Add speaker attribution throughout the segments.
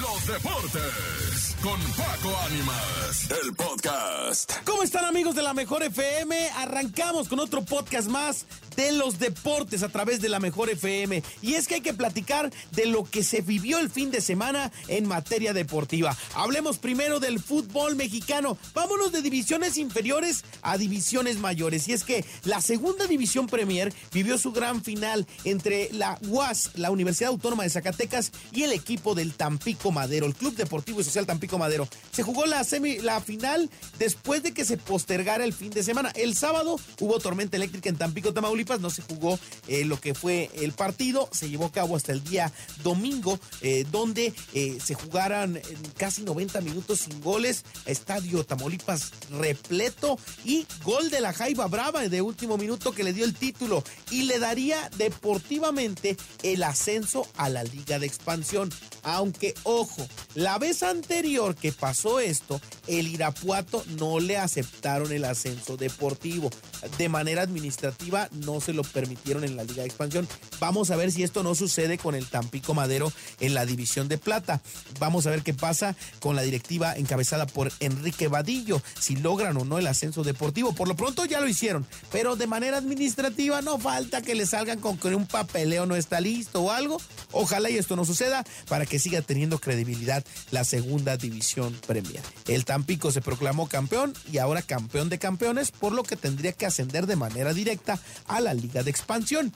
Speaker 1: los deportes con Paco Ánimas, el podcast.
Speaker 2: ¿Cómo están amigos de la Mejor FM? Arrancamos con otro podcast más de los deportes a través de la Mejor FM. Y es que hay que platicar de lo que se vivió el fin de semana en materia deportiva. Hablemos primero del fútbol mexicano. Vámonos de divisiones inferiores a divisiones mayores. Y es que la segunda división Premier vivió su gran final entre la UAS, la Universidad Autónoma de Zacatecas, y el equipo del Tampico Madero, el Club Deportivo y Social Tampico Madero. Se jugó la, semi, la final después de que se postergara el fin de semana. El sábado hubo tormenta eléctrica en Tampico, Tamaulipas no se jugó eh, lo que fue el partido, se llevó a cabo hasta el día domingo, eh, donde eh, se jugaran casi 90 minutos sin goles, Estadio Tamaulipas repleto y gol de la Jaiba Brava de último minuto que le dio el título y le daría deportivamente el ascenso a la Liga de Expansión. Aunque, ojo, la vez anterior que pasó esto, el Irapuato no le aceptaron el ascenso deportivo. De manera administrativa no se lo permitieron en la Liga de Expansión. Vamos a ver si esto no sucede con el Tampico Madero en la División de Plata. Vamos a ver qué pasa con la directiva encabezada por Enrique Vadillo, si logran o no el ascenso deportivo. Por lo pronto ya lo hicieron, pero de manera administrativa no falta que le salgan con que un papeleo no está listo o algo. Ojalá y esto no suceda para que siga teniendo credibilidad la segunda división Premier. El Tampico se proclamó campeón y ahora campeón de campeones, por lo que tendría que ascender de manera directa a la Liga de Expansión.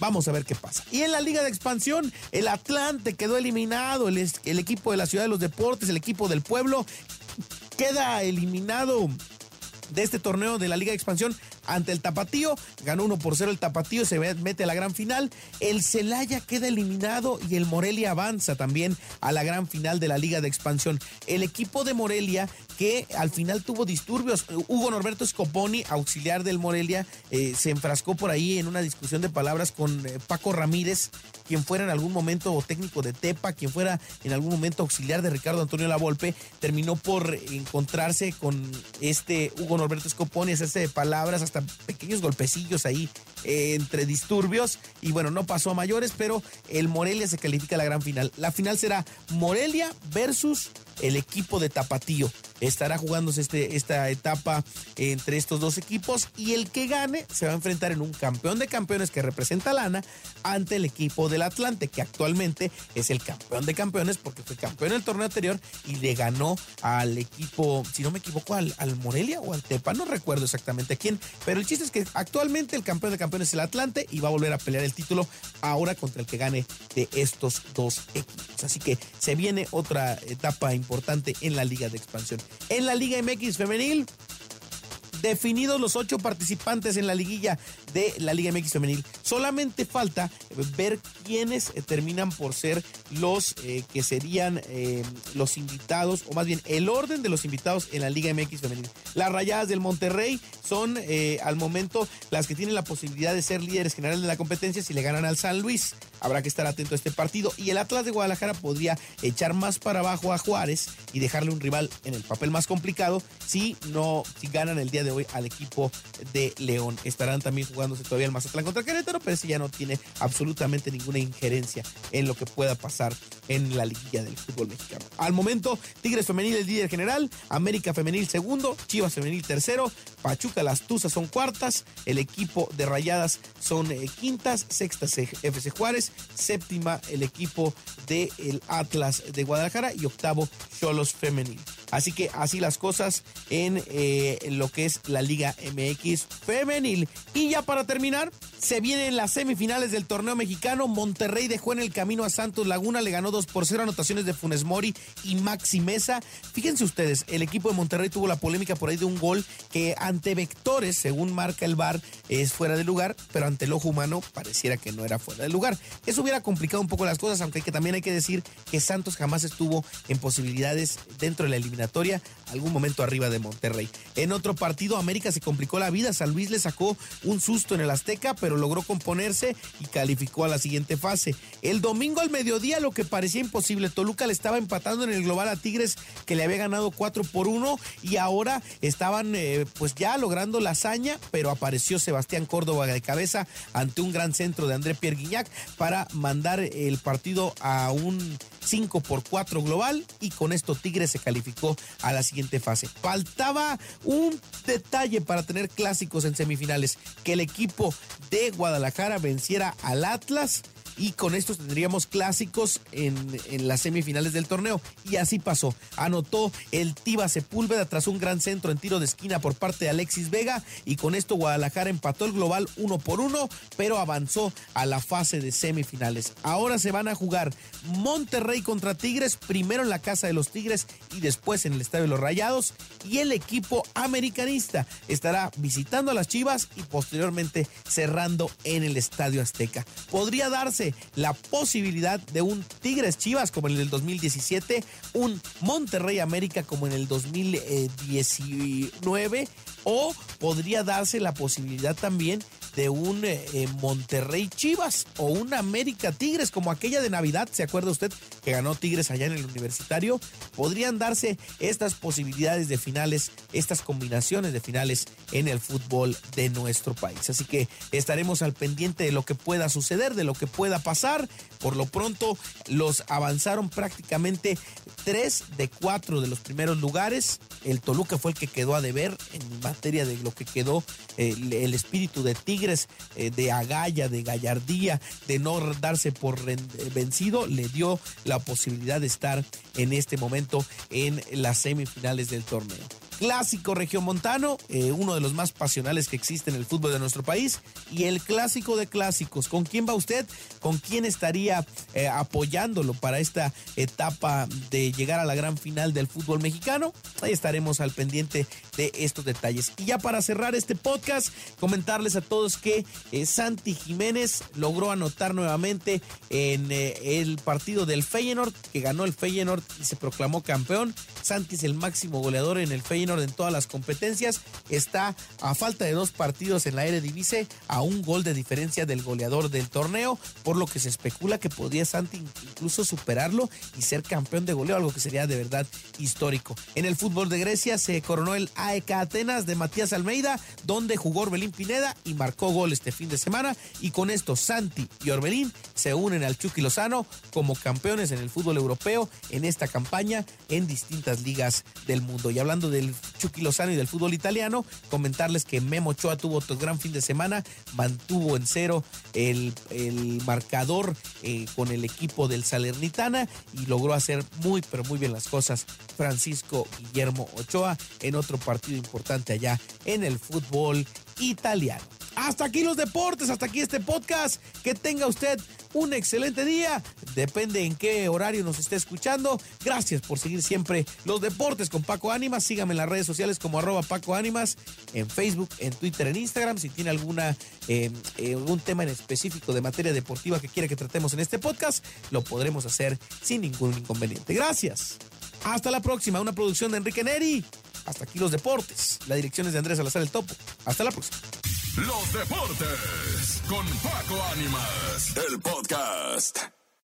Speaker 2: Vamos a ver qué pasa. Y en la Liga de Expansión, el Atlante quedó eliminado, el, equipo de la Ciudad de los Deportes, el equipo del pueblo, queda eliminado de este torneo de la Liga de Expansión ante el Tapatío. Ganó 1 por 0 el Tapatío, se mete a la gran final. El Celaya queda eliminado y el Morelia avanza también a la gran final de la Liga de Expansión. El equipo de Morelia que al final tuvo disturbios. Hugo Norberto Scoponi, auxiliar del Morelia, eh, se enfrascó por ahí en una discusión de palabras con eh, Paco Ramírez, quien fuera en algún momento técnico de Tepa, quien fuera en algún momento auxiliar de Ricardo Antonio Lavolpe, terminó por encontrarse con este Hugo Norberto Scoponi, hacerse de palabras, hasta pequeños golpecillos ahí eh, entre disturbios. Y bueno, no pasó a mayores, pero el Morelia se califica a la gran final. La final será Morelia versus el equipo de Tapatío. Estará jugándose este, esta etapa entre estos dos equipos y el que gane se va a enfrentar en un campeón de campeones que representa Lana ante el equipo del Atlante, que actualmente es el campeón de campeones porque fue campeón el torneo anterior y le ganó al equipo, si no me equivoco, al, al Morelia o al Tepa, no recuerdo exactamente a quién, pero el chiste es que actualmente el campeón de campeones es el Atlante y va a volver a pelear el título ahora contra el que gane de estos dos equipos. Así que se viene otra etapa importante en la Liga de Expansión. En la Liga MX Femenil, definidos los ocho participantes en la liguilla de la Liga MX Femenil. Solamente falta ver quiénes eh, terminan por ser los eh, que serían eh, los invitados, o más bien el orden de los invitados en la Liga MX Femenil. Las Rayadas del Monterrey son al momento las que tienen la posibilidad de ser líderes generales de la competencia si le ganan al San Luis. Habrá que estar atento a este partido. Y el Atlas de Guadalajara podría echar más para abajo a Juárez y dejarle un rival en el papel más complicado si no, si ganan el día de hoy al equipo de León. Estarán también jugándose todavía el Mazatlán contra Querétaro, pero ese ya no tiene absolutamente ninguna injerencia en lo que pueda pasar en la liguilla del fútbol mexicano. Al momento, Tigres Femenil el líder general, América Femenil segundo, Chivas Femenil tercero, Pachuca Las Tuzas son cuartas, el equipo de Rayadas son eh, quintas, sextas FC Juárez, séptima el equipo del el Atlas de Guadalajara y octavo Cholos Femenil. Así que así las cosas en eh, lo que es la Liga MX femenil. Y ya para terminar, se vienen las semifinales del torneo mexicano. Monterrey dejó en el camino a Santos Laguna, le ganó 2 por 0 anotaciones de Funes Mori y Maxi Mesa. Fíjense ustedes, el equipo de Monterrey tuvo la polémica por ahí de un gol que ante vectores, según marca el VAR, es fuera de lugar, pero ante el ojo humano pareciera que no era fuera de lugar. Eso hubiera complicado un poco las cosas, aunque que también hay que decir que Santos jamás estuvo en posibilidades dentro de la eliminatoria algún momento arriba de Monterrey. En otro partido, América se complicó la vida. San Luis le sacó un susto en el Azteca, pero logró componerse y calificó a la siguiente fase. El domingo al mediodía, lo que parecía imposible, Toluca le estaba empatando en el global a Tigres, que le había ganado 4 por 1 y ahora estaban eh, pues ya logrando la hazaña, pero apareció Sebastián Córdoba de cabeza ante un gran centro de André Pierre Guignac para mandar el partido a un 5 por 4 global y con esto Tigres se calificó a la siguiente fase. Faltaba un detalle para tener clásicos en semifinales, que el equipo de Guadalajara venciera al Atlas y con esto tendríamos clásicos en, en, las semifinales del torneo. Y así pasó. Anotó el Tiba Sepúlveda tras un gran centro en tiro de esquina por parte de Alexis Vega y con esto Guadalajara empató el global uno por uno, pero avanzó a la fase de semifinales. Ahora se van a jugar Monterrey contra Tigres, primero en la casa de los Tigres y después en el Estadio de los Rayados. Y el equipo americanista estará visitando a las Chivas y posteriormente cerrando en el Estadio Azteca. Podría darse la posibilidad de un Tigres Chivas como en el 2017, un Monterrey América como en el 2019 o podría darse la posibilidad también de un eh, Monterrey Chivas o un América Tigres, como aquella de Navidad, ¿se acuerda usted que ganó Tigres allá en el universitario? Podrían darse estas posibilidades de finales, estas combinaciones de finales en el fútbol de nuestro país. Así que estaremos al pendiente de lo que pueda suceder, de lo que pueda pasar. Por lo pronto, los avanzaron prácticamente tres de cuatro de los primeros lugares. El Toluca fue el que quedó a deber en materia de lo que quedó el, el espíritu de Tigres, eh, de agalla, de gallardía, de no darse por vencido, le dio la posibilidad de estar en este momento en las semifinales del torneo clásico regiomontano, eh, uno de los más pasionales que existe en el fútbol de nuestro país, y el clásico de clásicos. ¿Con quién va usted? ¿Con quién estaría eh, apoyándolo para esta etapa de llegar a la gran final del fútbol mexicano? Ahí estaremos al pendiente de estos detalles. Y ya para cerrar este podcast, comentarles a todos que eh, Santi Jiménez logró anotar nuevamente en el partido del Feyenoord, que ganó el Feyenoord y se proclamó campeón. Santi es el máximo goleador en el Feyenoord en todas las competencias. Está a falta de dos partidos en la Eredivisie a un gol de diferencia del goleador del torneo, por lo que se especula que podría Santi incluso superarlo y ser campeón de goleo, algo que sería de verdad histórico. En el fútbol de Grecia se coronó el AEK Atenas de Matías Almeida, donde jugó Orbelín Pineda y marcó gol este fin de semana. Y con esto Santi y Orbelín se unen al Chucky Lozano como campeones en el fútbol europeo en esta campaña en distintas ligas del mundo. Y hablando del Chucky Lozano y del fútbol italiano, comentarles que Memo Ochoa tuvo otro gran fin de semana, mantuvo en cero el, marcador eh, con el equipo del Salernitana y logró hacer muy, pero muy bien las cosas Francisco Guillermo Ochoa en otro partido importante allá en el fútbol italiano. Hasta aquí los deportes, hasta aquí este podcast. Que tenga usted un excelente día. Depende en qué horario nos esté escuchando. Gracias por seguir siempre los deportes con Paco Ánimas. Sígame en las redes sociales como arroba Paco Ánimas, en Facebook, en Twitter, en Instagram. Si tiene alguna, eh, eh, algún tema en específico de materia deportiva que quiera que tratemos en este podcast, lo podremos hacer sin ningún inconveniente. Gracias. Hasta la próxima. Una producción de Enrique Neri. Hasta aquí los deportes. La dirección es de Andrés Salazar el Topo. Hasta la próxima.
Speaker 1: Los deportes con Paco Ánimas, el podcast.